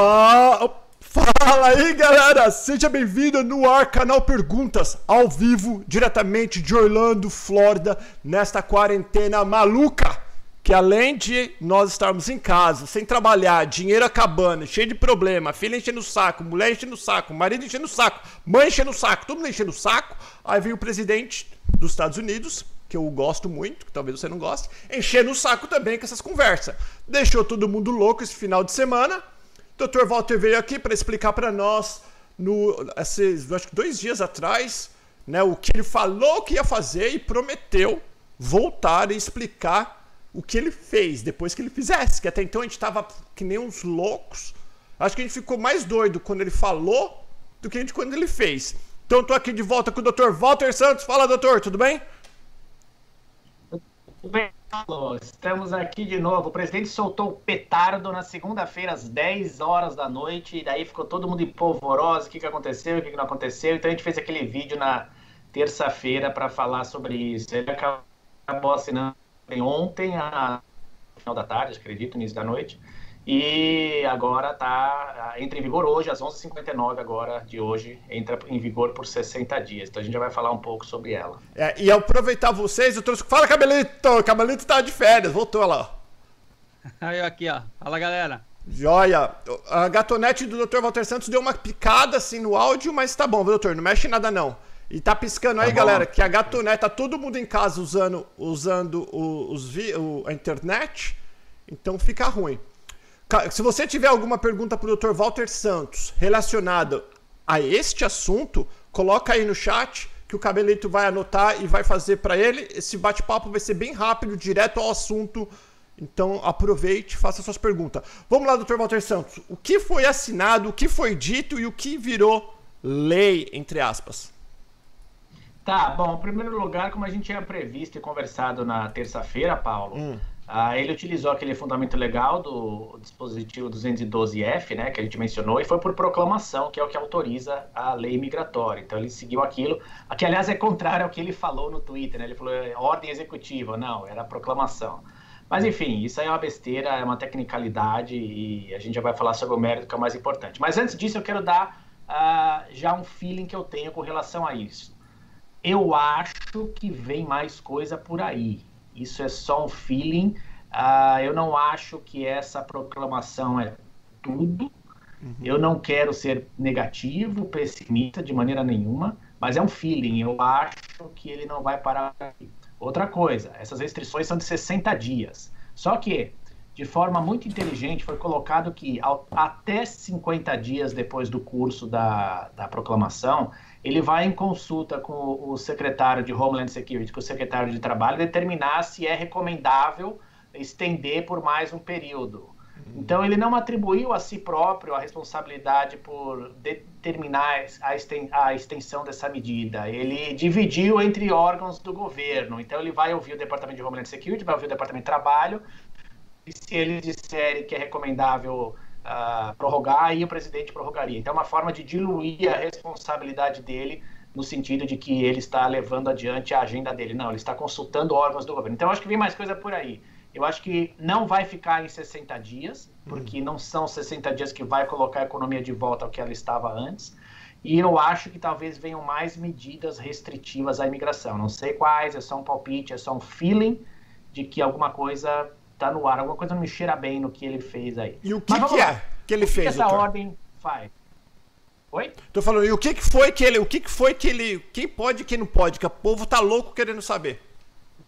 Fala, fala aí, galera! Seja bem-vindo no ar, canal Perguntas, ao vivo, diretamente de Orlando, Flórida, nesta quarentena maluca. Que além de nós estarmos em casa, sem trabalhar, dinheiro acabando, cheio de problema, filha enchendo o saco, mulher enchendo o saco, marido enchendo o saco, mãe enchendo o saco, todo mundo enchendo o saco, aí vem o presidente dos Estados Unidos, que eu gosto muito, que talvez você não goste, enchendo o saco também com essas conversas. Deixou todo mundo louco esse final de semana. Dr. Walter veio aqui para explicar para nós, no, esses, acho que dois dias atrás, né, o que ele falou que ia fazer e prometeu voltar e explicar o que ele fez depois que ele fizesse. Que até então a gente estava que nem uns loucos. Acho que a gente ficou mais doido quando ele falou do que a gente quando ele fez. Então estou aqui de volta com o Dr. Walter Santos. Fala, doutor, tudo bem? Tudo bem, Estamos aqui de novo. O presidente soltou o petardo na segunda-feira, às 10 horas da noite, e daí ficou todo mundo em polvorosa, o que, que aconteceu, o que, que não aconteceu. Então a gente fez aquele vídeo na terça-feira para falar sobre isso. Ele acabou assinando ontem, a final da tarde, acredito, início da noite. E agora tá entra em vigor hoje, às 11h59 agora de hoje, entra em vigor por 60 dias. Então a gente já vai falar um pouco sobre ela. É, e aproveitar vocês, eu trouxe. Fala, Cabelito! Cabelito tá de férias, voltou lá. Aí aqui, ó. Fala, galera. Joia! A gatonete do Dr. Walter Santos deu uma picada assim no áudio, mas tá bom, doutor? Não mexe nada não. E tá piscando aí, tá galera, que a gatonete, tá todo mundo em casa usando, usando os, o, a internet, então fica ruim. Se você tiver alguma pergunta para o Dr. Walter Santos relacionada a este assunto, coloca aí no chat que o Cabelito vai anotar e vai fazer para ele. Esse bate-papo vai ser bem rápido, direto ao assunto. Então aproveite, faça suas perguntas. Vamos lá, Dr. Walter Santos. O que foi assinado, o que foi dito e o que virou lei, entre aspas? Tá, bom, em primeiro lugar, como a gente tinha previsto e conversado na terça-feira, Paulo, hum. Ah, ele utilizou aquele fundamento legal do dispositivo 212F, né, que a gente mencionou, e foi por proclamação, que é o que autoriza a lei migratória. Então ele seguiu aquilo, que aliás é contrário ao que ele falou no Twitter, né? Ele falou é, ordem executiva, não, era proclamação. Mas enfim, isso aí é uma besteira, é uma tecnicalidade e a gente já vai falar sobre o mérito que é o mais importante. Mas antes disso, eu quero dar uh, já um feeling que eu tenho com relação a isso. Eu acho que vem mais coisa por aí isso é só um feeling. Uh, eu não acho que essa proclamação é tudo. Uhum. Eu não quero ser negativo, pessimista de maneira nenhuma, mas é um feeling. Eu acho que ele não vai parar aqui. Outra coisa, essas restrições são de 60 dias. Só que, de forma muito inteligente, foi colocado que ao, até 50 dias depois do curso da, da proclamação, ele vai em consulta com o secretário de Homeland Security, com o secretário de Trabalho, determinar se é recomendável estender por mais um período. Uhum. Então, ele não atribuiu a si próprio a responsabilidade por determinar a extensão dessa medida. Ele dividiu entre órgãos do governo. Então, ele vai ouvir o Departamento de Homeland Security, vai ouvir o Departamento de Trabalho, e se eles disserem que é recomendável uh, prorrogar, aí o presidente prorrogaria. Então, é uma forma de diluir a responsabilidade dele no sentido de que ele está levando adiante a agenda dele. Não, ele está consultando órgãos do governo. Então, eu acho que vem mais coisa por aí. Eu acho que não vai ficar em 60 dias, porque uhum. não são 60 dias que vai colocar a economia de volta ao que ela estava antes. E eu acho que talvez venham mais medidas restritivas à imigração. Não sei quais, é só um palpite, é só um feeling de que alguma coisa tá no ar. Alguma coisa não me cheira bem no que ele fez aí. E o que, que é que ele o fez, que essa ordem faz? Oi? Tô falando, e o que, que foi que ele. O que, que foi que ele. Quem pode e quem não pode? Que o povo tá louco querendo saber.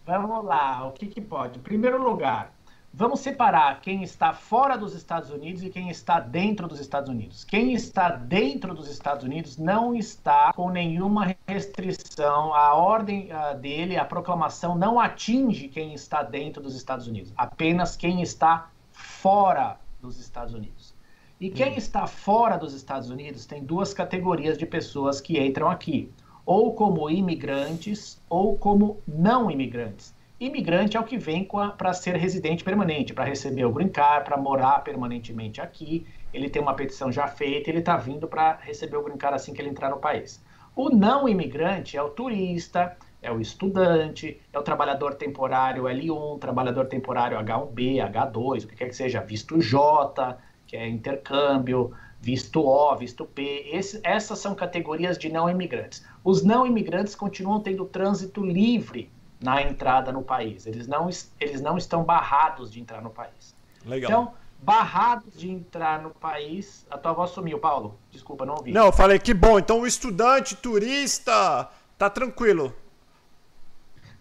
Vamos lá, o que, que pode? Em primeiro lugar, Vamos separar quem está fora dos Estados Unidos e quem está dentro dos Estados Unidos. Quem está dentro dos Estados Unidos não está com nenhuma restrição. A ordem uh, dele, a proclamação, não atinge quem está dentro dos Estados Unidos, apenas quem está fora dos Estados Unidos. E quem está fora dos Estados Unidos tem duas categorias de pessoas que entram aqui: ou como imigrantes ou como não imigrantes. Imigrante é o que vem para ser residente permanente, para receber o green card, para morar permanentemente aqui. Ele tem uma petição já feita, ele está vindo para receber o green card assim que ele entrar no país. O não imigrante é o turista, é o estudante, é o trabalhador temporário L1, trabalhador temporário H1B, H2, o que quer que seja, visto J, que é intercâmbio, visto O, visto P. Esse, essas são categorias de não imigrantes. Os não imigrantes continuam tendo trânsito livre na entrada no país. Eles não, eles não estão barrados de entrar no país. Legal. Então, barrados de entrar no país. A tua voz sumiu, Paulo. Desculpa, não ouvi. Não, eu falei que bom. Então o estudante, turista, tá tranquilo.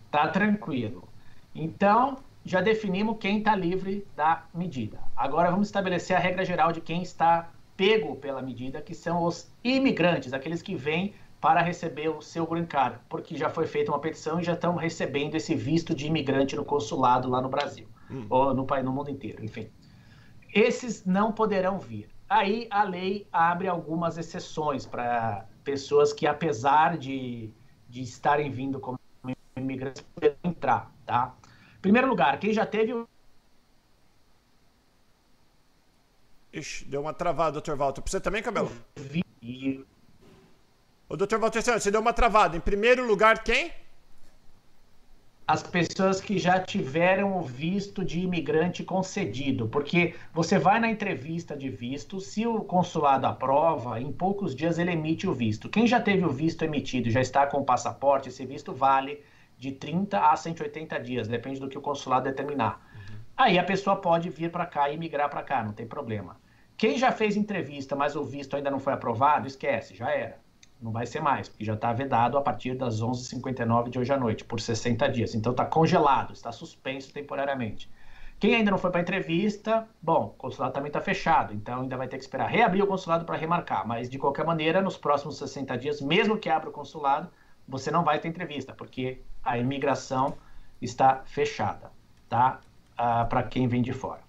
Tá tranquilo. Então, já definimos quem está livre da medida. Agora vamos estabelecer a regra geral de quem está pego pela medida, que são os imigrantes, aqueles que vêm para receber o seu green card, porque já foi feita uma petição e já estão recebendo esse visto de imigrante no consulado lá no Brasil, hum. ou no, no mundo inteiro, enfim. Esses não poderão vir. Aí a lei abre algumas exceções para pessoas que, apesar de, de estarem vindo como imigrantes, poderão entrar, tá? Em primeiro lugar, quem já teve Ixi, deu uma travada, doutor Walter. Pra você também, Cabelo? Ô, doutor Walter, você deu uma travada. Em primeiro lugar, quem? As pessoas que já tiveram o visto de imigrante concedido. Porque você vai na entrevista de visto, se o consulado aprova, em poucos dias ele emite o visto. Quem já teve o visto emitido já está com o passaporte, esse visto vale de 30 a 180 dias, depende do que o consulado determinar. Aí a pessoa pode vir para cá e migrar para cá, não tem problema. Quem já fez entrevista, mas o visto ainda não foi aprovado, esquece, já era. Não vai ser mais, porque já está vedado a partir das 11h59 de hoje à noite, por 60 dias. Então está congelado, está suspenso temporariamente. Quem ainda não foi para entrevista, bom, o consulado também está fechado, então ainda vai ter que esperar reabrir o consulado para remarcar. Mas de qualquer maneira, nos próximos 60 dias, mesmo que abra o consulado, você não vai ter entrevista, porque a imigração está fechada, tá? Ah, para quem vem de fora.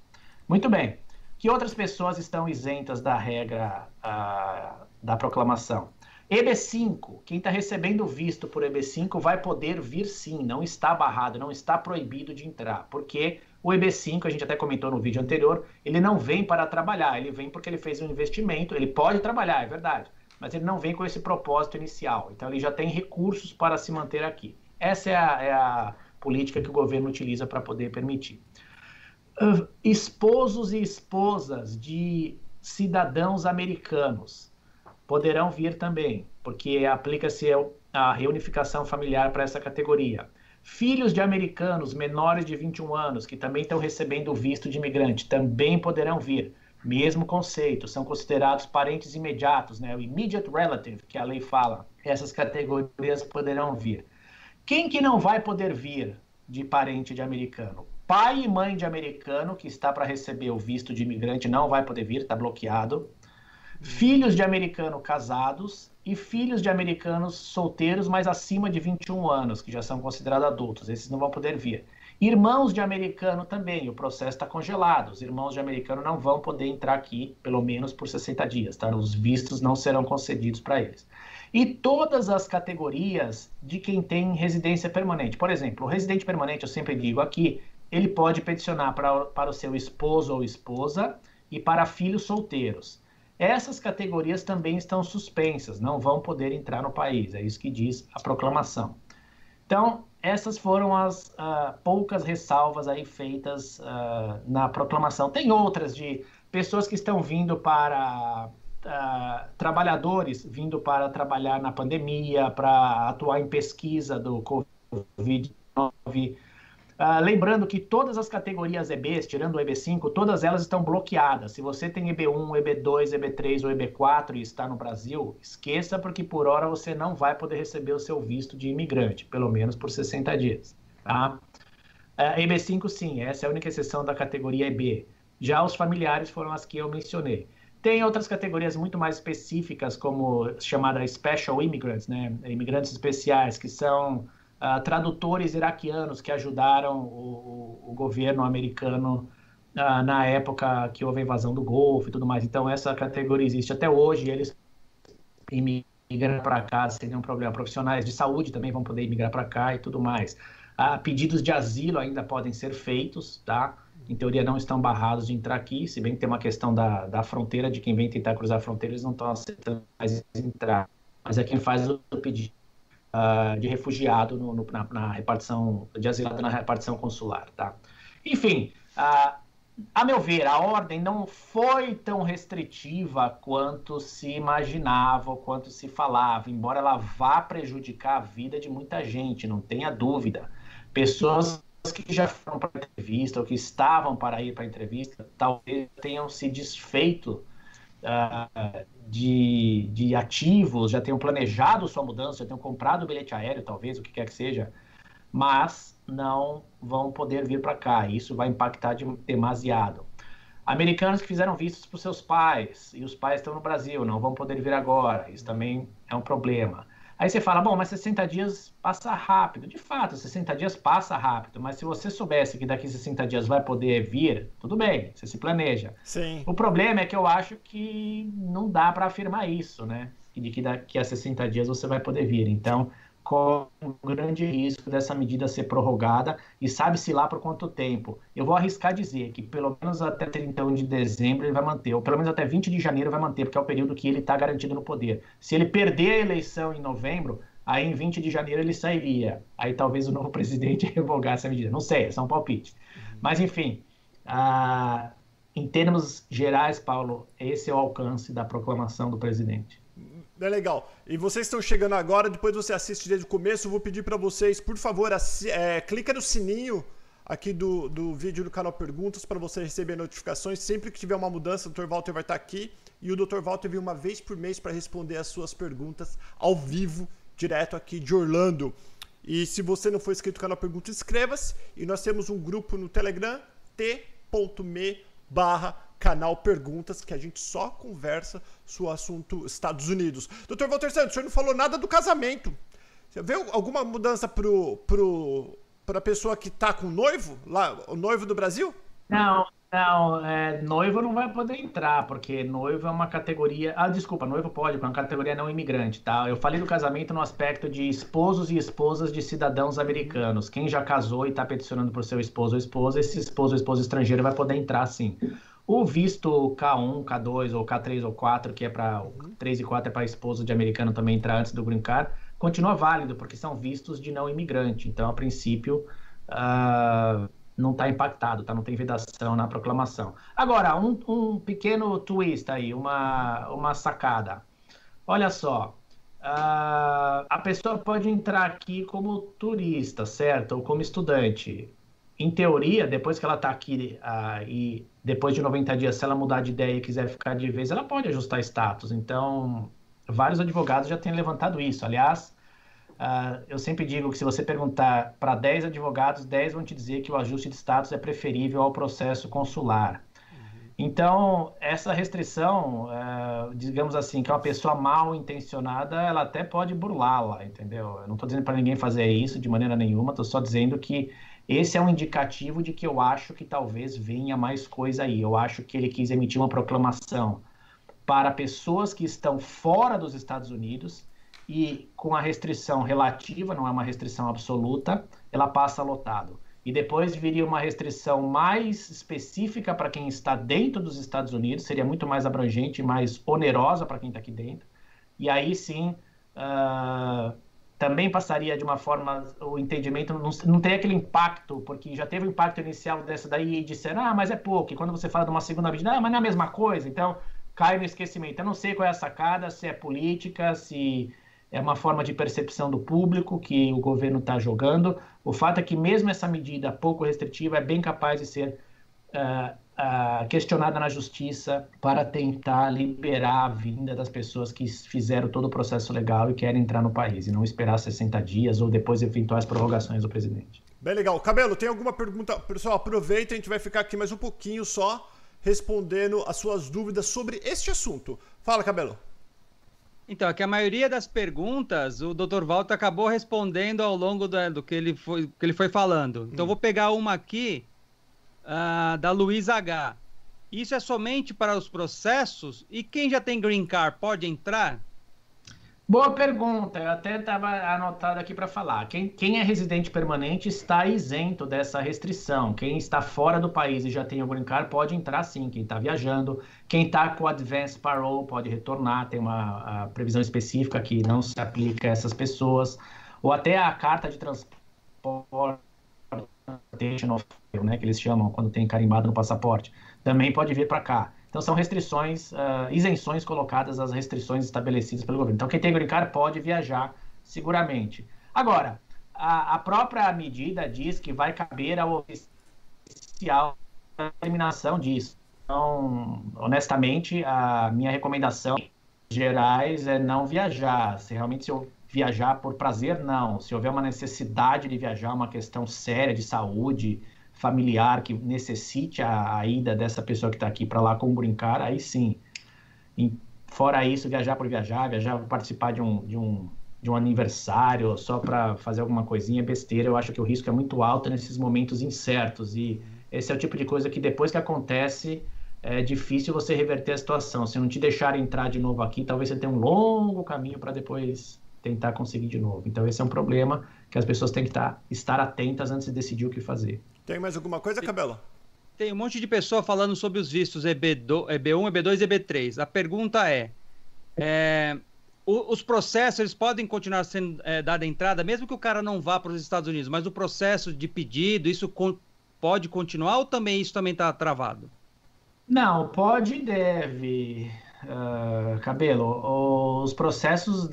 Muito bem. Que outras pessoas estão isentas da regra ah, da proclamação? EB5, quem está recebendo visto por EB5 vai poder vir sim, não está barrado, não está proibido de entrar, porque o EB5, a gente até comentou no vídeo anterior, ele não vem para trabalhar, ele vem porque ele fez um investimento, ele pode trabalhar, é verdade, mas ele não vem com esse propósito inicial, então ele já tem recursos para se manter aqui. Essa é a, é a política que o governo utiliza para poder permitir. Uh, esposos e esposas de cidadãos americanos poderão vir também, porque aplica-se a reunificação familiar para essa categoria. Filhos de americanos menores de 21 anos, que também estão recebendo o visto de imigrante, também poderão vir. Mesmo conceito, são considerados parentes imediatos, né? o immediate relative, que a lei fala. Essas categorias poderão vir. Quem que não vai poder vir de parente de americano? Pai e mãe de americano que está para receber o visto de imigrante não vai poder vir, está bloqueado filhos de americano casados e filhos de americanos solteiros, mas acima de 21 anos, que já são considerados adultos. Esses não vão poder vir. Irmãos de americano também, o processo está congelado. Os irmãos de americano não vão poder entrar aqui, pelo menos por 60 dias, tá? Os vistos não serão concedidos para eles. E todas as categorias de quem tem residência permanente. Por exemplo, o residente permanente, eu sempre digo aqui, ele pode peticionar para, para o seu esposo ou esposa e para filhos solteiros. Essas categorias também estão suspensas, não vão poder entrar no país, é isso que diz a proclamação. Então, essas foram as uh, poucas ressalvas aí feitas uh, na proclamação. Tem outras de pessoas que estão vindo para uh, trabalhadores vindo para trabalhar na pandemia, para atuar em pesquisa do Covid-19 Uh, lembrando que todas as categorias EBs, tirando o EB5, todas elas estão bloqueadas. Se você tem EB1, EB2, EB3 ou EB4 e está no Brasil, esqueça porque por hora você não vai poder receber o seu visto de imigrante, pelo menos por 60 dias. Tá? Ah, EB5 sim, essa é a única exceção da categoria EB. Já os familiares foram as que eu mencionei. Tem outras categorias muito mais específicas, como chamada Special Immigrants, né? imigrantes especiais, que são uh, tradutores iraquianos que ajudaram o, o governo americano uh, na época que houve a invasão do Golfo e tudo mais. Então, essa categoria existe até hoje. Eles imigram para cá sem nenhum problema. Profissionais de saúde também vão poder imigrar para cá e tudo mais. Uh, pedidos de asilo ainda podem ser feitos, tá? Em teoria não estão barrados de entrar aqui, se bem que tem uma questão da, da fronteira, de quem vem tentar cruzar a fronteira, eles não estão aceitando mais entrar. Mas é quem faz o pedido uh, de refugiado no, no, na, na, repartição de asilado na repartição consular, tá? Enfim, uh, a meu ver, a ordem não foi tão restritiva quanto se imaginava, quanto se falava, embora ela vá prejudicar a vida de muita gente, não tenha dúvida. Pessoas que já foram para a entrevista ou que estavam para ir para a entrevista, talvez tenham se desfeito uh, de, de ativos, já tenham planejado sua mudança, já tenham comprado o bilhete aéreo, talvez, o que quer que seja, mas não vão poder vir para cá. Isso vai impactar de, demasiado. Americanos que fizeram vistos para os seus pais e os pais estão no Brasil, não vão poder vir agora. Isso também é um problema. Aí você fala, bom, mas 60 dias passa rápido. De fato, 60 dias passa rápido, mas se você soubesse que daqui 60 dias vai poder vir, tudo bem, você se planeja. Sim. O problema é que eu acho que não dá para afirmar isso, né? De que daqui a 60 dias você vai poder vir. Então, corre um grande risco dessa medida ser prorrogada e sabe-se lá por quanto tempo. Eu vou arriscar dizer que pelo menos até 31 de dezembro ele vai manter, ou pelo menos até 20 de janeiro vai manter, porque é o período que ele está garantido no poder. Se ele perder a eleição em novembro, aí em 20 de janeiro ele sairia. Aí talvez o novo presidente revogasse a medida. Não sei, é só um palpite. Mas enfim, ah, em termos gerais, Paulo, esse é o alcance da proclamação do presidente. É legal. E vocês estão chegando agora, depois você assiste desde o começo. Eu vou pedir para vocês, por favor, é, clica no sininho aqui do, do vídeo do canal Perguntas para você receber notificações. Sempre que tiver uma mudança, o Dr. Walter vai estar aqui. E o Dr. Walter vem uma vez por mês para responder as suas perguntas ao vivo, direto aqui de Orlando. E se você não for inscrito no canal Perguntas, inscreva-se. E nós temos um grupo no Telegram, t.me barra canal Perguntas, que a gente só conversa sobre o assunto Estados Unidos. Doutor Walter Santos, o senhor não falou nada do casamento. Você vê alguma mudança pro, pro, pra pessoa que tá com o noivo, lá, o noivo do Brasil? Não, não, é, noivo não vai poder entrar, porque noivo é uma categoria. Ah, desculpa, noivo pode, porque é uma categoria não imigrante, tá? Eu falei do casamento no aspecto de esposos e esposas de cidadãos americanos. Quem já casou e está peticionando por seu esposo ou esposa, esse esposo ou esposa estrangeiro vai poder entrar sim. O visto K1, K2 ou K3 ou 4, que é para 3 e 4 é para esposo de americano também entrar antes do green card, continua válido, porque são vistos de não imigrante. Então, a princípio, uh, não está impactado, tá? não tem vedação na proclamação. Agora, um, um pequeno twist aí, uma, uma sacada. Olha só, uh, a pessoa pode entrar aqui como turista, certo? Ou como estudante em teoria, depois que ela está aqui uh, e depois de 90 dias, se ela mudar de ideia e quiser ficar de vez, ela pode ajustar status. Então, vários advogados já têm levantado isso. Aliás, uh, eu sempre digo que se você perguntar para 10 advogados, 10 vão te dizer que o ajuste de status é preferível ao processo consular. Uhum. Então, essa restrição, uh, digamos assim, que é uma pessoa mal intencionada, ela até pode burlá-la, entendeu? Eu não estou dizendo para ninguém fazer isso de maneira nenhuma, estou só dizendo que esse é um indicativo de que eu acho que talvez venha mais coisa aí. Eu acho que ele quis emitir uma proclamação para pessoas que estão fora dos Estados Unidos e com a restrição relativa, não é uma restrição absoluta, ela passa lotado. E depois viria uma restrição mais específica para quem está dentro dos Estados Unidos, seria muito mais abrangente, mais onerosa para quem está aqui dentro. E aí sim, uh, também passaria de uma forma, o entendimento não, não tem aquele impacto, porque já teve o impacto inicial dessa daí e disseram, ah, mas é pouco. E quando você fala de uma segunda medida, ah, mas não é a mesma coisa. Então, cai no esquecimento. Eu não sei qual é a sacada, se é política, se é uma forma de percepção do público que o governo está jogando. O fato é que mesmo essa medida pouco restritiva é bem capaz de ser uh, uh, questionada na justiça para tentar liberar a vinda das pessoas que fizeram todo o processo legal e querem entrar no país, e não esperar 60 dias ou depois eventuais prorrogações do presidente. Bem legal. Cabelo, tem alguma pergunta? Pessoal, aproveita, a gente vai ficar aqui mais um pouquinho só respondendo as suas dúvidas sobre este assunto. Fala, Cabelo. Então, é que a maioria das perguntas o Dr. Walter acabou respondendo ao longo do, do que, ele foi, que ele foi falando. Então, hum. vou pegar uma aqui uh, da Luísa H. Isso é somente para os processos? E quem já tem green card pode entrar? Boa pergunta, eu até estava anotado aqui para falar. Quem, quem, é residente permanente está isento dessa restrição. Quem está fora do país e já tem o green card pode entrar sim. Quem está viajando, quem está com advance parole pode retornar. Tem uma previsão específica que não se aplica a essas pessoas. Ou até a carta de transporte né, que eles chamam quando tem carimbado no passaporte, também pode vir para cá. Então são restrições, uh, isenções colocadas às restrições estabelecidas pelo governo. Então quem tem green card pode viajar seguramente. Agora, a, a própria medida diz que vai caber ao oficial a determinação disso. Então, honestamente, a minha recomendação gerais é não viajar. Se realmente se viajar por prazer, não. Se houver uma necessidade de viajar, uma questão séria de saúde familiar que necessite a, a ida dessa pessoa que está aqui para lá com brincar, aí sim. E, fora isso, viajar por viajar, viajar para participar de um, de um, de um aniversário, só para fazer alguma coisinha besteira, eu acho que o risco é muito alto nesses momentos incertos. E esse é o tipo de coisa que depois que acontece, é difícil você reverter a situação. Se não te deixar entrar de novo aqui, talvez você tenha um longo caminho para depois tentar conseguir de novo. Então esse é um problema que as pessoas têm que estar, tá, estar atentas antes de decidir o que fazer. Tem mais alguma coisa, Cabelo? Tem um monte de pessoa falando sobre os vistos EB1, EB2 e EB3. A pergunta é, é os processos eles podem continuar sendo é, dada entrada, mesmo que o cara não vá para os Estados Unidos, mas o processo de pedido, isso con pode continuar ou também isso também está travado? Não, pode e deve. Uh, Cabelo, os processos,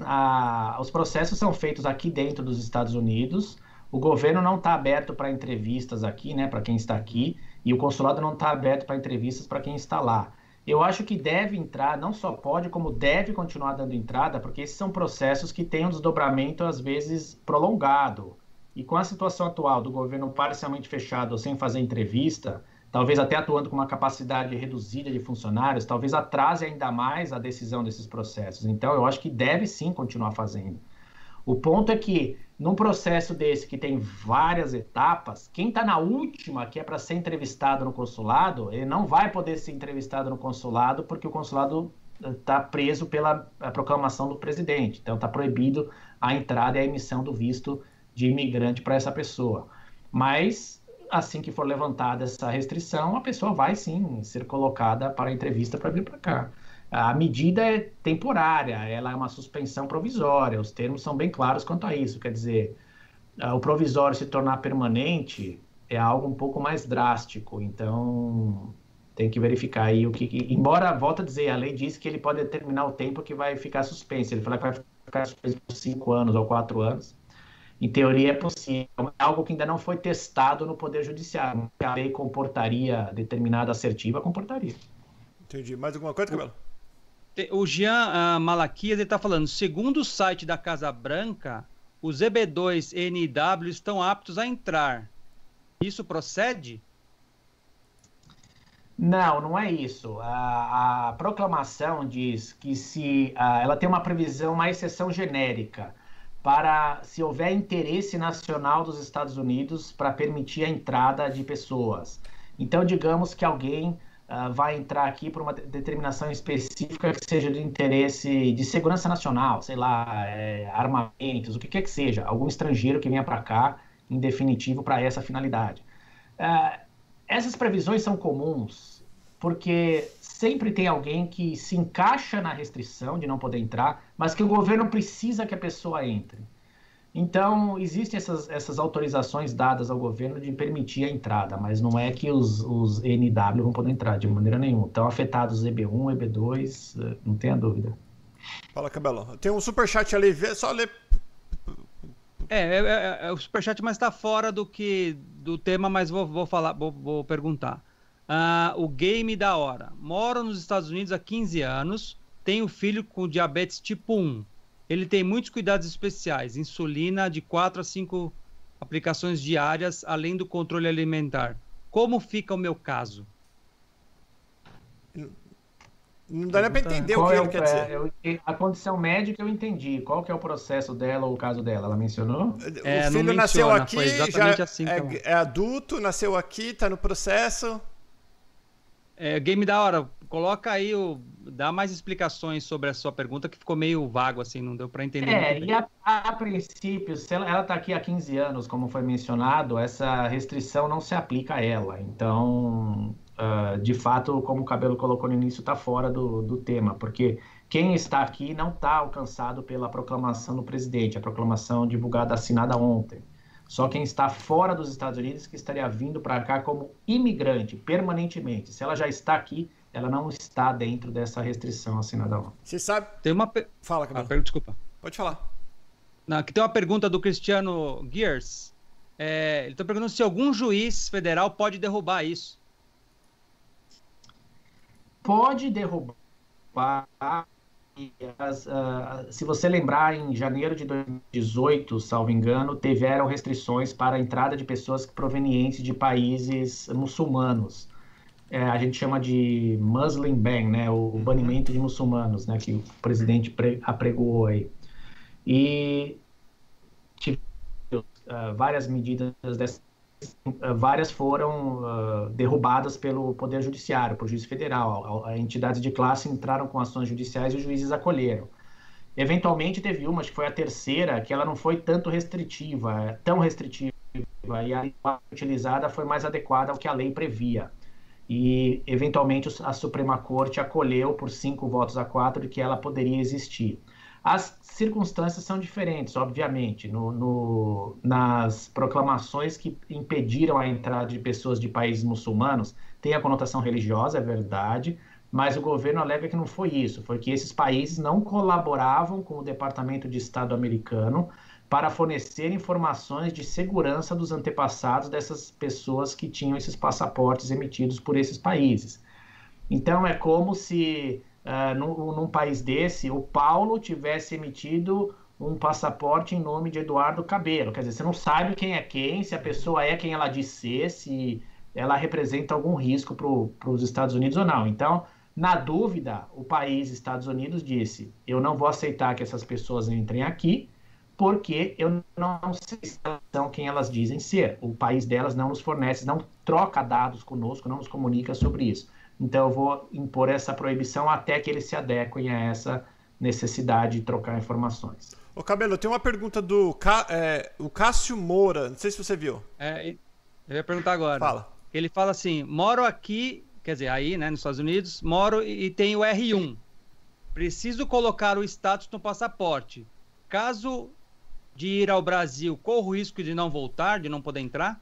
os processos são feitos aqui dentro dos Estados Unidos. O governo não está aberto para entrevistas aqui, né, para quem está aqui, e o consulado não está aberto para entrevistas para quem está lá. Eu acho que deve entrar, não só pode, como deve continuar dando entrada, porque esses são processos que têm um desdobramento às vezes prolongado. E com a situação atual do governo parcialmente fechado, sem fazer entrevista, talvez até atuando com uma capacidade reduzida de funcionários, talvez atrase ainda mais a decisão desses processos. Então, eu acho que deve sim continuar fazendo. O ponto é que, num processo desse que tem várias etapas, quem está na última, que é para ser entrevistado no consulado, ele não vai poder ser entrevistado no consulado porque o consulado está eh, preso pela proclamação do presidente. Então, está proibido a entrada e a emissão do visto de imigrante para essa pessoa. Mas assim que for levantada essa restrição, a pessoa vai sim ser colocada para entrevista para vir para cá. A medida é temporária, ela é uma suspensão provisória, os termos são bem claros quanto a isso. Quer dizer, o provisório se tornar permanente é algo um pouco mais drástico, então tem que verificar aí o que. Embora, volta a dizer, a lei diz que ele pode determinar o tempo que vai ficar suspenso. Ele fala que vai ficar suspenso por cinco anos ou quatro anos em teoria é possível. É algo que ainda não foi testado no Poder Judiciário. A lei comportaria, determinada assertiva, comportaria. Entendi. Mais alguma coisa, Camilo? O Jean uh, Malaquias está falando, segundo o site da Casa Branca, os EB2 e NIW estão aptos a entrar. Isso procede? Não, não é isso. A, a proclamação diz que se uh, ela tem uma previsão, uma exceção genérica para se houver interesse nacional dos Estados Unidos para permitir a entrada de pessoas. Então, digamos que alguém uh, vai entrar aqui por uma determinação específica que seja de interesse de segurança nacional, sei lá, é, armamentos, o que quer que seja, algum estrangeiro que venha para cá, em definitivo, para essa finalidade. Uh, essas previsões são comuns porque sempre tem alguém que se encaixa na restrição de não poder entrar, mas que o governo precisa que a pessoa entre. Então, existem essas, essas autorizações dadas ao governo de permitir a entrada, mas não é que os, os NW vão poder entrar de maneira nenhuma. Estão afetados EB1, EB2, não tenha dúvida. Fala, Cabelo. Tem um superchat ali, só ler. É, é, é, é o superchat, mas está fora do que do tema, mas vou, vou falar, vou, vou perguntar. Uh, o game da hora. Moro nos Estados Unidos há 15 anos, tenho filho com diabetes tipo 1. Ele tem muitos cuidados especiais, insulina de 4 a 5 aplicações diárias, além do controle alimentar. Como fica o meu caso? Não dá nem para entender Qual o que é ele quer dizer. Eu, a condição médica eu entendi. Qual que é o processo dela ou o caso dela? Ela mencionou? É, o filho nasceu aqui, já assim é, é, adulto, nasceu aqui, está no processo. É, game da hora, coloca aí o. Dá mais explicações sobre a sua pergunta, que ficou meio vago, assim, não deu para entender. É, e a, a, princípio, se ela está aqui há 15 anos, como foi mencionado, essa restrição não se aplica a ela. Então, uh, de fato, como o Cabelo colocou no início, está fora do, do tema, porque quem está aqui não está alcançado pela proclamação do presidente, a proclamação divulgada, assinada ontem. Só quem está fora dos Estados Unidos que estaria vindo para cá como imigrante permanentemente. Se ela já está aqui, ela não está dentro dessa restrição assinada lá. Você sabe? Tem uma. Pe... Fala, Cabelo. Ah, desculpa. Pode falar. Não, aqui tem uma pergunta do Cristiano Gears. É, ele está perguntando se algum juiz federal pode derrubar isso. Pode derrubar as, uh, se você lembrar, em janeiro de 2018, salvo engano, tiveram restrições para a entrada de pessoas provenientes de países muçulmanos. É, a gente chama de Muslim ban, né, o uhum. banimento de muçulmanos, né, que o presidente apregou aí. E tive uh, várias medidas dessas eh, várias foram uh, derrubadas pelo Poder Judiciário, por juiz federal. Entidades de classe entraram com ações judiciais e os juízes acolheram. Eventualmente teve uma, acho que foi a terceira, que ela não foi tanto restritiva, é tão restritiva, e a utilizada foi mais adequada ao que a lei previa. E, eventualmente, a Suprema Corte acolheu por cinco votos a quatro que ela poderia existir. As circunstâncias são diferentes, obviamente. No, no, nas proclamações que impediram a entrada de pessoas de países muçulmanos, tem a conotação religiosa, é verdade, mas o governo alega que não foi isso, foi que esses países não colaboravam com o Departamento de Estado americano para fornecer informações de segurança dos antepassados dessas pessoas que tinham esses passaportes emitidos por esses países. Então é como se uh, num, num país desse, o Paulo tivesse emitido um passaporte em nome de Eduardo Cabelo. Quer dizer, você não sabe quem é quem, se a pessoa é quem ela diz ser, se ela representa algum risco para os Estados Unidos ou não. Então, na dúvida, o país Estados Unidos disse: eu não vou aceitar que essas pessoas entrem aqui, porque eu não sei se são quem elas dizem ser. O país delas não nos fornece, não troca dados conosco, não nos comunica sobre isso. Então eu vou impor essa proibição até que eles se adequem a essa necessidade de trocar informações. Ô Cabelo, tem uma pergunta do é, o Cássio Moura, não sei se você viu. É, eu ia perguntar agora. Fala. Ele fala assim: moro aqui, quer dizer, aí, né, nos Estados Unidos, moro e tenho R1. Preciso colocar o status no passaporte. Caso de ir ao Brasil, corro o risco de não voltar, de não poder entrar?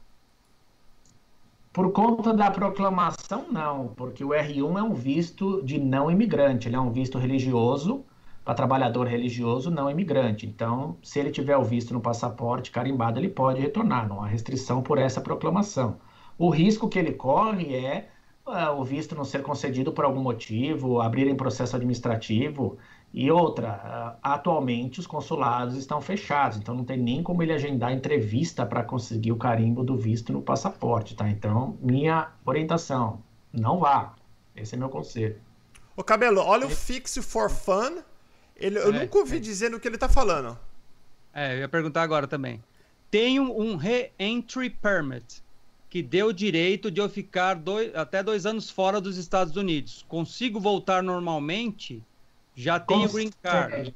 Por conta da proclamação, não, porque o R1 é um visto de não imigrante, ele é um visto religioso para trabalhador religioso não imigrante. Então, se ele tiver o visto no passaporte carimbado, ele pode retornar, não há restrição por essa proclamação. O risco que ele corre é uh, o visto não ser concedido por algum motivo, abrirem processo administrativo. E outra, atualmente os consulados estão fechados, então não tem nem como ele agendar entrevista para conseguir o carimbo do visto no passaporte, tá? Então, minha orientação, não vá. Esse é meu conselho. Ô Cabelo, olha o Fix for Fun. Ele, eu é, nunca ouvi é. dizer no que ele está falando. É, eu ia perguntar agora também. Tenho um Re-Entry Permit que deu o direito de eu ficar dois, até dois anos fora dos Estados Unidos. Consigo voltar normalmente? Já tem o green card.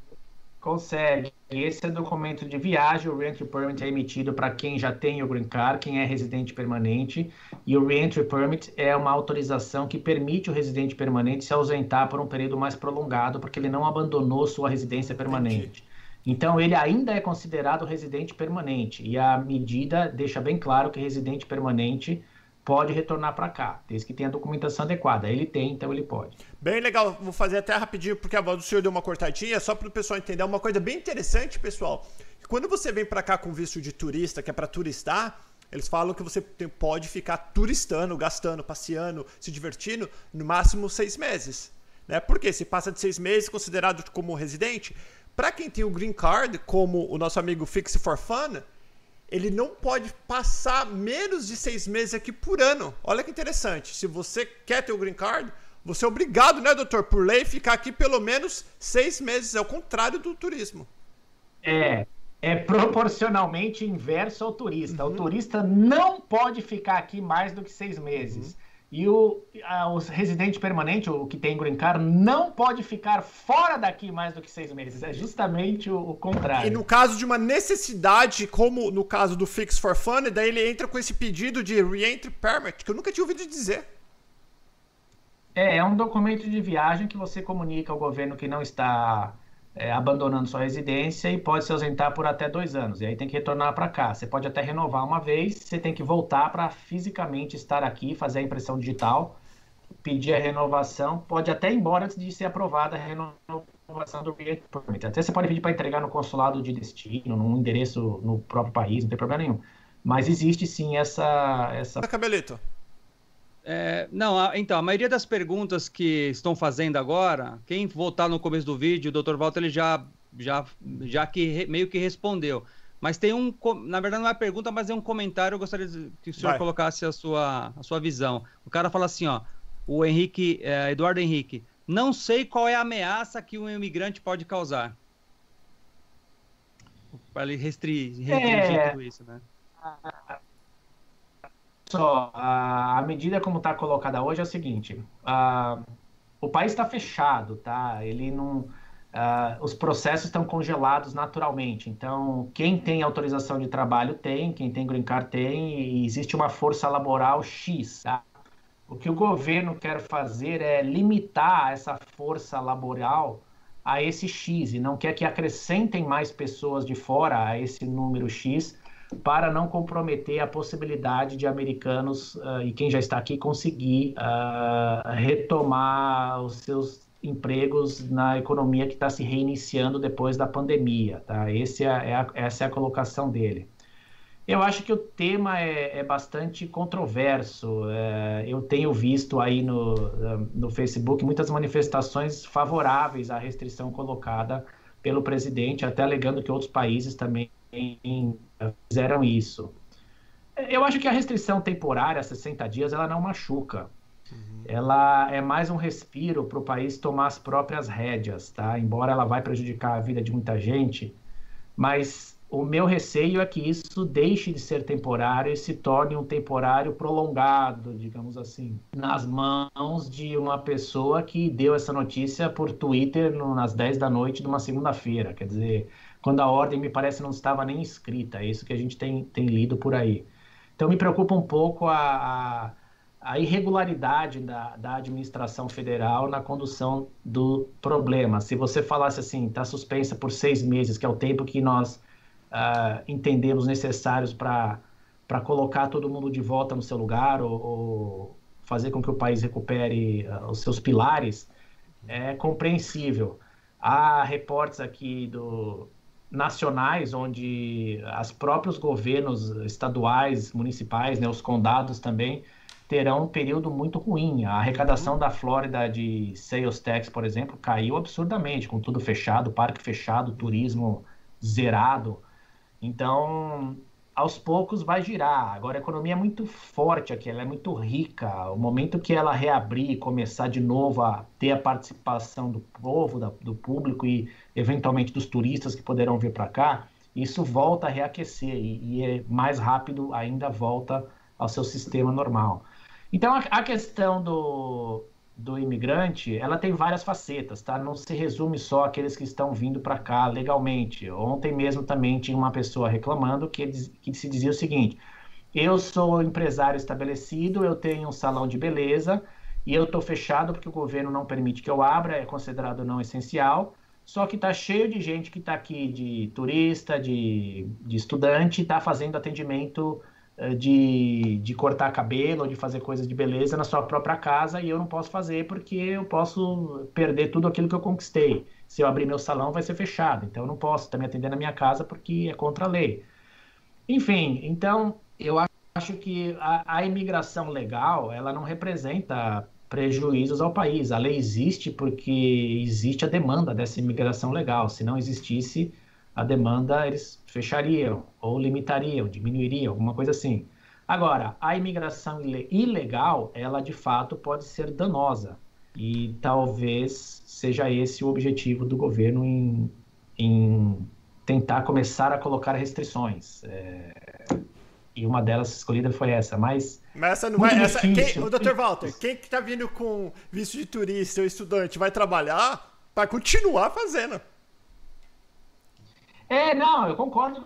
Consegue. Esse é documento de viagem. O Reentry Permit é emitido para quem já tem o green card, quem é residente permanente. E o Reentry Permit é uma autorização que permite o residente permanente se ausentar por um período mais prolongado, porque ele não abandonou sua residência permanente. Então, ele ainda é considerado residente permanente. E a medida deixa bem claro que residente permanente pode retornar para cá, desde que tenha a documentação adequada. Ele tem, então ele pode. Bem legal, vou fazer até rapidinho, porque a voz do senhor deu uma cortadinha, só para o pessoal entender uma coisa bem interessante, pessoal. Quando você vem para cá com visto de turista, que é para turistar, eles falam que você pode ficar turistando, gastando, passeando, se divertindo, no máximo seis meses. Né? Porque se passa de seis meses, considerado como residente, para quem tem o green card, como o nosso amigo Fix for Fun, ele não pode passar menos de seis meses aqui por ano. Olha que interessante. Se você quer ter o green card, você é obrigado, né, doutor, por lei, ficar aqui pelo menos seis meses. É o contrário do turismo. É, é proporcionalmente inverso ao turista. Uhum. O turista não pode ficar aqui mais do que seis meses. Uhum. E o, a, o residente permanente, o que tem green card, não pode ficar fora daqui mais do que seis meses. É justamente o, o contrário. E no caso de uma necessidade, como no caso do Fix for Fun, daí ele entra com esse pedido de Reentry Permit, que eu nunca tinha ouvido dizer. É, é um documento de viagem que você comunica ao governo que não está é, abandonando sua residência e pode se ausentar por até dois anos. E aí tem que retornar para cá. Você pode até renovar uma vez, você tem que voltar para fisicamente estar aqui, fazer a impressão digital, pedir a renovação, pode até ir embora antes de ser aprovada a renovação do React Permit. Até você pode pedir para entregar no consulado de destino, num endereço no próprio país, não tem problema nenhum. Mas existe sim essa. essa... Cabelito. É, não, a, então, a maioria das perguntas que estão fazendo agora, quem voltar no começo do vídeo, o Dr. Walter ele já, já, já que re, meio que respondeu. Mas tem um, na verdade não é pergunta, mas é um comentário, eu gostaria que o senhor Vai. colocasse a sua, a sua visão. O cara fala assim, ó, o Henrique, é, Eduardo Henrique, não sei qual é a ameaça que um imigrante pode causar. Para ele restringir, restringir é... tudo isso, né? Só, a, medida como está colocada hoje é o seguinte: o país está fechado, tá? Ele não. os processos estão congelados naturalmente. Então, quem tem autorização de trabalho tem, quem tem green card tem, e existe uma força laboral X. Tá? O que o governo quer fazer é limitar essa força laboral a esse X e não quer que acrescentem mais pessoas de fora a esse número X para não comprometer a possibilidade de americanos uh, e quem já está aqui conseguir uh, retomar os seus empregos na economia que está se reiniciando depois da pandemia. Tá? Esse é, é a, essa é a colocação dele. Eu acho que o tema é, é bastante controverso. É, eu tenho visto aí no, no Facebook muitas manifestações favoráveis à restrição colocada pelo presidente, até alegando que outros países também fizeram isso. Eu acho que a restrição temporária, 60 dias, ela não machuca. Uhum. Ela é mais um respiro para o país tomar as próprias rédeas, tá? Embora ela vai prejudicar a vida de muita gente, mas o meu receio é que isso deixe de ser temporário e se torne um temporário prolongado, digamos assim, nas mãos de uma pessoa que deu essa notícia por Twitter no, nas 10 da noite de uma segunda-feira. Quer dizer, quando a ordem me parece não estava nem escrita. É isso que a gente tem, tem lido por aí. Então me preocupa um pouco a, a, a irregularidade da, da administração federal na condução do problema. Se você falasse assim, está suspensa por seis meses, que é o tempo que nós uh, entendemos necessários para colocar todo mundo de volta no seu lugar ou, ou fazer com que o país recupere uh, os seus pilares, é compreensível. Há reportes aqui do, nacionais, onde os próprios governos estaduais, municipais, né, os condados também, terão um período muito ruim. A arrecadação uhum. da Flórida de sales tax, por exemplo, caiu absurdamente, com tudo fechado, parque fechado, turismo zerado. Então, aos poucos vai girar. Agora, a economia é muito forte aqui, ela é muito rica. O momento que ela reabrir e começar de novo a ter a participação do povo, da, do público e eventualmente dos turistas que poderão vir para cá, isso volta a reaquecer e, e é mais rápido ainda volta ao seu sistema normal. Então, a, a questão do, do imigrante, ela tem várias facetas, tá? Não se resume só àqueles que estão vindo para cá legalmente. Ontem mesmo também tinha uma pessoa reclamando que, que se dizia o seguinte: eu sou empresário estabelecido, eu tenho um salão de beleza e eu estou fechado porque o governo não permite que eu abra, é considerado não essencial. Só que está cheio de gente que está aqui de turista, de, de estudante, está fazendo atendimento de, de cortar cabelo de fazer coisas de beleza na sua própria casa e eu não posso fazer porque eu posso perder tudo aquilo que eu conquistei. Se eu abrir meu salão, vai ser fechado. Então eu não posso também atender na minha casa porque é contra a lei. Enfim, então eu acho que a, a imigração legal ela não representa prejuízos ao país. A lei existe porque existe a demanda dessa imigração legal. Se não existisse, a demanda eles fechariam ou limitariam, diminuiriam, alguma coisa assim. Agora, a imigração ilegal, ela de fato pode ser danosa e talvez seja esse o objetivo do governo em, em tentar começar a colocar restrições. É, e uma delas escolhida foi essa, mas. Mas essa não vai. Essa, quem, o Dr. Walter, quem que tá vindo com visto de turista ou estudante vai trabalhar para continuar fazendo. É, não, eu concordo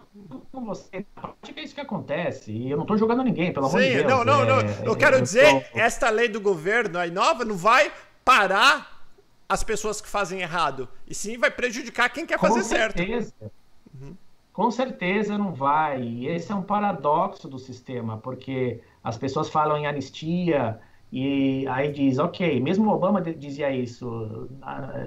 com você. Na prática é isso que acontece. E eu não estou jogando ninguém, pelo amor Sim, de Deus. Não, não, é, não. Eu quero eu dizer, tô... esta lei do governo aí nova não vai parar as pessoas que fazem errado, e sim vai prejudicar quem quer fazer certeza. certo. Uhum. Com certeza não vai. E esse é um paradoxo do sistema, porque as pessoas falam em anistia e aí diz, ok, mesmo Obama dizia isso,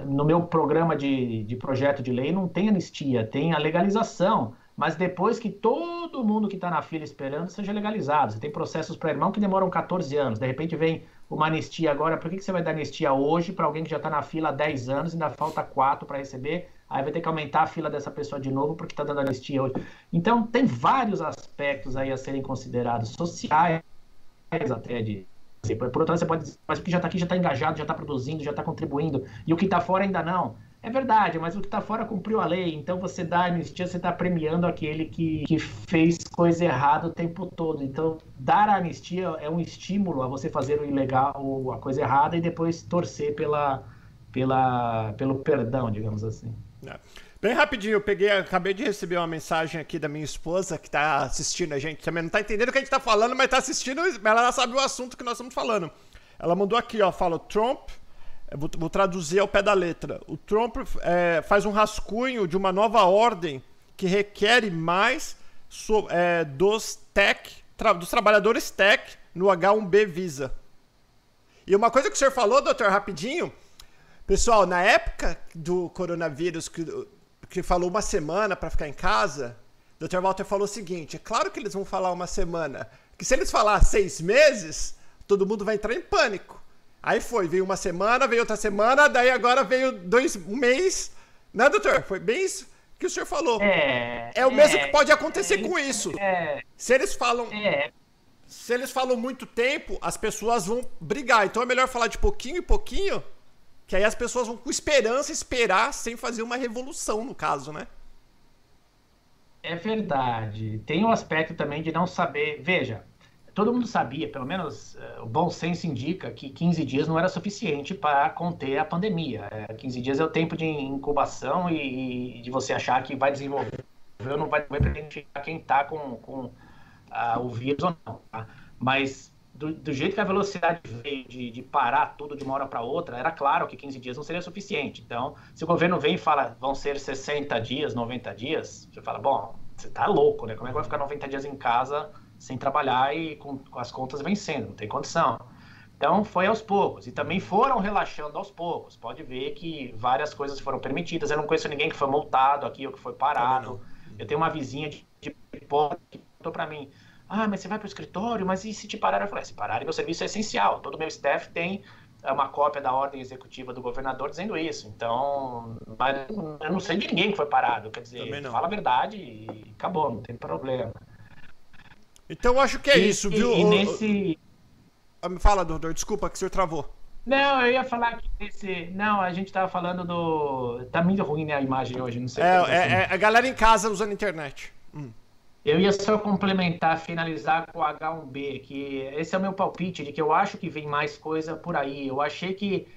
no meu programa de, de projeto de lei não tem anistia, tem a legalização mas depois que todo mundo que está na fila esperando seja legalizado. Você tem processos para irmão que demoram 14 anos, de repente vem uma anistia agora, por que, que você vai dar anistia hoje para alguém que já está na fila há 10 anos e ainda falta 4 para receber? Aí vai ter que aumentar a fila dessa pessoa de novo porque está dando anistia hoje. Então, tem vários aspectos aí a serem considerados, sociais até de. Por outro lado, você pode dizer, mas o que já está aqui já está engajado, já está produzindo, já está contribuindo, e o que está fora ainda não. É verdade, mas o que está fora cumpriu a lei. Então você dá anistia, você está premiando aquele que, que fez coisa errada o tempo todo. Então, dar a anistia é um estímulo a você fazer o ilegal, a coisa errada, e depois torcer pela, pela, pelo perdão, digamos assim. É. Bem rapidinho, eu peguei, acabei de receber uma mensagem aqui da minha esposa que está assistindo a gente. Também não está entendendo o que a gente está falando, mas está assistindo, ela sabe o assunto que nós estamos falando. Ela mandou aqui, ó, fala Trump Vou, vou, traduzir ao pé da letra. O Trump é, faz um rascunho de uma nova ordem que requer mais so, é, dos tech, tra, dos trabalhadores tech no H1B Visa. E uma coisa que o senhor falou, doutor, rapidinho. Pessoal, na época do coronavírus, que, que falou uma semana para ficar em casa, o Dr. Walter falou o seguinte: é claro que eles vão falar uma semana, que se eles falar seis meses, todo mundo vai entrar em pânico. Aí foi, veio uma semana, veio outra semana, daí agora veio dois, um mês. Né, doutor? Foi bem isso que o senhor falou. É, é o mesmo é, que pode acontecer é, com isso. É, se eles falam. É. Se eles falam muito tempo, as pessoas vão brigar. Então é melhor falar de pouquinho em pouquinho, que aí as pessoas vão com esperança esperar sem fazer uma revolução, no caso, né? É verdade. Tem um aspecto também de não saber. Veja, todo mundo sabia, pelo menos uh, o bom senso indica que 15 dias não era suficiente para conter a pandemia. É, 15 dias é o tempo de incubação e, e de você achar que vai desenvolver ou não vai identificar quem está com, com uh, o vírus ou não. Tá? Mas do, do, jeito que a velocidade veio de, de parar tudo de uma hora para outra, era claro que 15 dias não seria suficiente. Então, se o governo vem e fala vão ser 60 dias, 90 dias, você fala, bom, você está louco, né? Como é que vai ficar 90 dias em casa sem trabalhar e com, com as contas vencendo, não tem condição. Então foi aos poucos e também foram relaxando aos poucos. Pode ver que várias coisas foram permitidas. Eu não conheço ninguém que foi multado aqui ou que foi parado. Eu tenho uma vizinha de, de que perguntou para mim: Ah, mas você vai para o escritório? Mas e se te parar? Eu falei: Se pararem, meu serviço é essencial. Todo meu staff tem é, uma cópia da ordem executiva do governador dizendo isso. Então, eu não sei de ninguém que foi parado. Quer dizer, fala a verdade e acabou, não tem problema. Então eu acho que é e, isso, viu? E, nesse. Ah, fala, doutor, desculpa que o senhor travou. Não, eu ia falar que esse. Não, a gente tava falando do. Tá muito ruim né, a imagem hoje, não sei. É, é, é, a galera em casa usando a internet. Hum. Eu ia só complementar, finalizar com o H1B, que esse é o meu palpite, de que eu acho que vem mais coisa por aí. Eu achei que,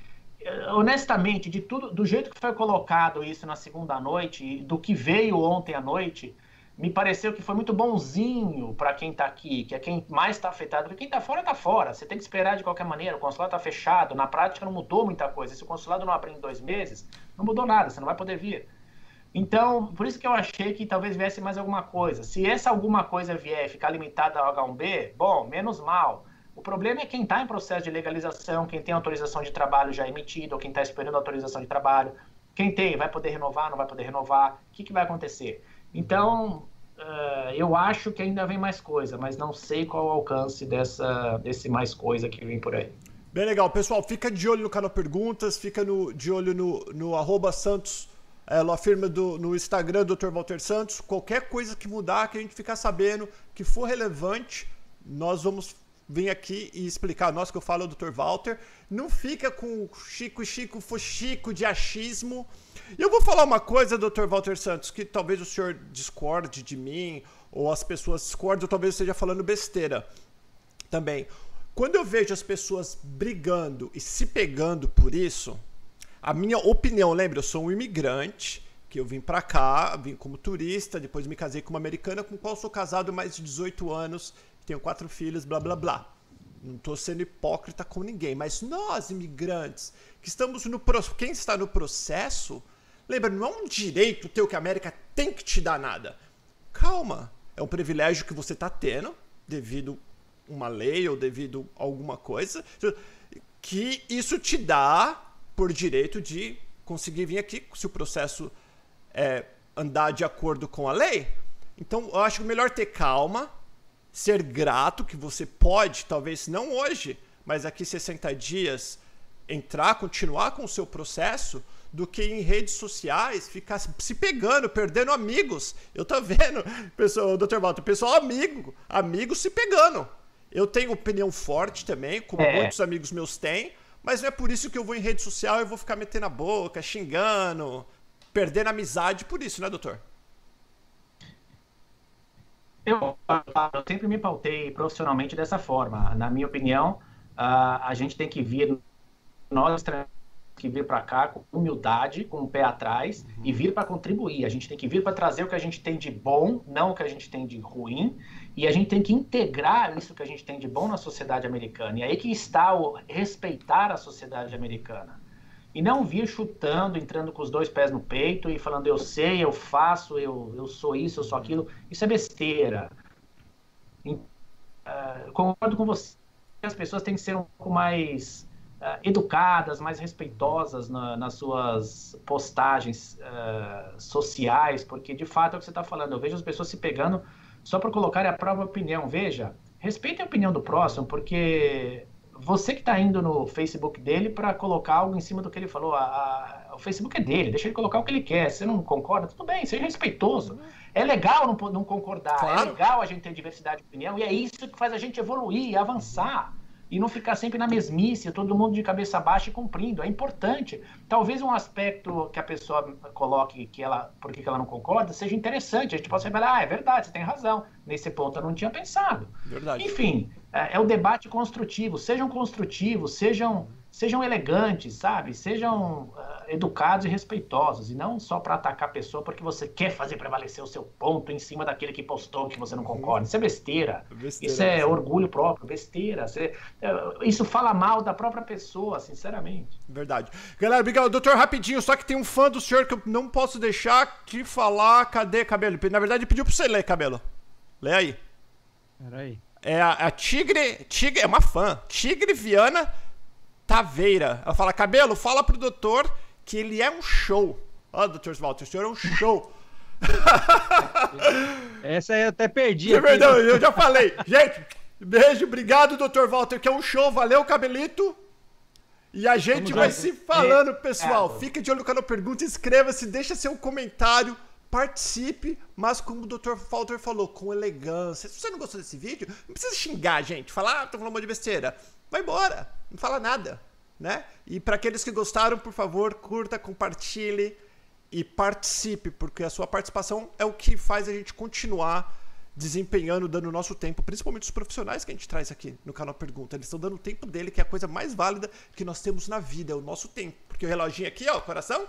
honestamente, de tudo, do jeito que foi colocado isso na segunda noite, do que veio ontem à noite, me pareceu que foi muito bonzinho para quem está aqui, que é quem mais está afetado. Porque quem está fora, está fora. Você tem que esperar de qualquer maneira. O consulado está fechado. Na prática, não mudou muita coisa. Se o consulado não abrir em dois meses, não mudou nada. Você não vai poder vir. Então, por isso que eu achei que talvez viesse mais alguma coisa. Se essa alguma coisa vier ficar limitada ao H1B, bom, menos mal. O problema é quem está em processo de legalização, quem tem autorização de trabalho já emitida, ou quem está esperando autorização de trabalho. Quem tem, vai poder renovar, não vai poder renovar. O que, que vai acontecer? Então, uh, eu acho que ainda vem mais coisa, mas não sei qual o alcance dessa, desse mais coisa que vem por aí. Bem legal. Pessoal, fica de olho no canal Perguntas, fica no, de olho no, no arroba Santos, é, afirma do, no Instagram Dr. Walter Santos. Qualquer coisa que mudar, que a gente ficar sabendo, que for relevante, nós vamos vir aqui e explicar. Nós que eu falo, é o Dr. Walter. Não fica com Chico, Chico, Chico de achismo. E eu vou falar uma coisa, Dr. Walter Santos, que talvez o senhor discorde de mim, ou as pessoas discordem, ou talvez eu esteja falando besteira também. Quando eu vejo as pessoas brigando e se pegando por isso, a minha opinião, lembra, eu sou um imigrante, que eu vim para cá, vim como turista, depois me casei com uma americana com qual sou casado há mais de 18 anos, tenho quatro filhos, blá blá blá. não estou sendo hipócrita com ninguém, mas nós, imigrantes, que estamos no quem está no processo, lembra, não é um direito teu que a América tem que te dar nada. Calma, é um privilégio que você está tendo devido uma lei ou devido alguma coisa, que isso te dá por direito de conseguir vir aqui se o processo é, andar de acordo com a lei. Então, eu acho melhor ter calma, ser grato que você pode, talvez não hoje, mas aqui 60 dias, entrar, continuar com o seu processo, do que em redes sociais ficar se pegando, perdendo amigos. Eu tô vendo, pessoal, Dr. Walter, pessoal amigo, amigos se pegando. Eu tenho opinião forte também, como é. muitos amigos meus têm, mas não é por isso que eu vou em rede social e vou ficar metendo a boca, xingando, perdendo amizade por isso, né, doutor? Eu, eu sempre me pautei profissionalmente dessa forma. Na minha opinião, a, a gente tem que vir, nós que vir para cá com humildade, com o pé atrás uhum. e vir para contribuir. A gente tem que vir para trazer o que a gente tem de bom, não o que a gente tem de ruim, e a gente tem que integrar isso que a gente tem de bom na sociedade americana. E aí que está o respeitar a sociedade americana. E não vir chutando, entrando com os dois pés no peito e falando eu sei, eu faço, eu, eu sou isso, eu sou aquilo. Isso é besteira. uh, concordo com você. As pessoas têm que ser um pouco mais uh, educadas, mais respeitosas na, nas suas postagens uh, sociais, porque de fato é o que você está falando. Eu vejo as pessoas se pegando só para colocar a própria opinião. Veja, respeite a opinião do próximo, porque você que está indo no Facebook dele para colocar algo em cima do que ele falou, a, a, o Facebook é dele, deixa ele colocar o que ele quer. Se você não concorda, tudo bem, seja respeitoso. É legal não, não concordar, é claro. é legal a gente ter diversidade de opinião, e é isso que faz a gente evoluir, avançar e não ficar sempre na mesmice, todo mundo de cabeça baixa e cumprindo. É importante. Talvez um aspecto que a pessoa coloque que ela, por que ela não concorda, seja interessante. A gente possa revelar, ah, é verdade, você tem razão. Nesse ponto eu não tinha pensado. Verdade. Enfim, é, é o debate construtivo. Sejam construtivos, sejam sejam elegantes, sabe? Sejam uh, educados e respeitosos, e não só para atacar a pessoa porque você quer fazer prevalecer o seu ponto em cima daquele que postou que você não concorda. Isso é besteira. É besteira isso é orgulho próprio, besteira. Você, uh, isso fala mal da própria pessoa, sinceramente. Verdade. Galera, obrigado. Doutor, rapidinho, só que tem um fã do senhor que eu não posso deixar de falar. Cadê, Cabelo? Na verdade, pediu para você ler, Cabelo. Lê aí. Peraí. É a, a Tigre. Tigre é uma fã. Tigre Viana Taveira. Ela fala, cabelo, fala pro doutor que ele é um show. Ó, oh, doutor Walter, o senhor é um show. Essa eu até perdi. É verdade, eu já falei. Gente, beijo, obrigado, doutor Walter, que é um show. Valeu, cabelito. E a gente Vamos vai se falando, é, pessoal. É, Fica de olho no canal Pergunta, inscreva-se, deixa seu comentário, participe, mas como o Dr. Walter falou, com elegância. Se você não gostou desse vídeo, não precisa xingar, gente. Falar, ah, tô falando um monte de besteira vai embora, não fala nada, né? E para aqueles que gostaram, por favor, curta, compartilhe e participe, porque a sua participação é o que faz a gente continuar desempenhando, dando o nosso tempo, principalmente os profissionais que a gente traz aqui no canal Pergunta. Eles estão dando o tempo dele, que é a coisa mais válida que nós temos na vida, é o nosso tempo. Porque o reloginho aqui, ó, coração,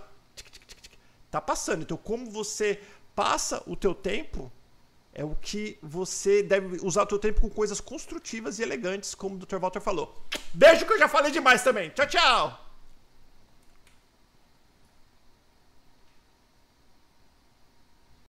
tá passando. Então, como você passa o teu tempo, é o que você deve usar o seu tempo com coisas construtivas e elegantes, como o Dr. Walter falou. Beijo que eu já falei demais também. Tchau, tchau!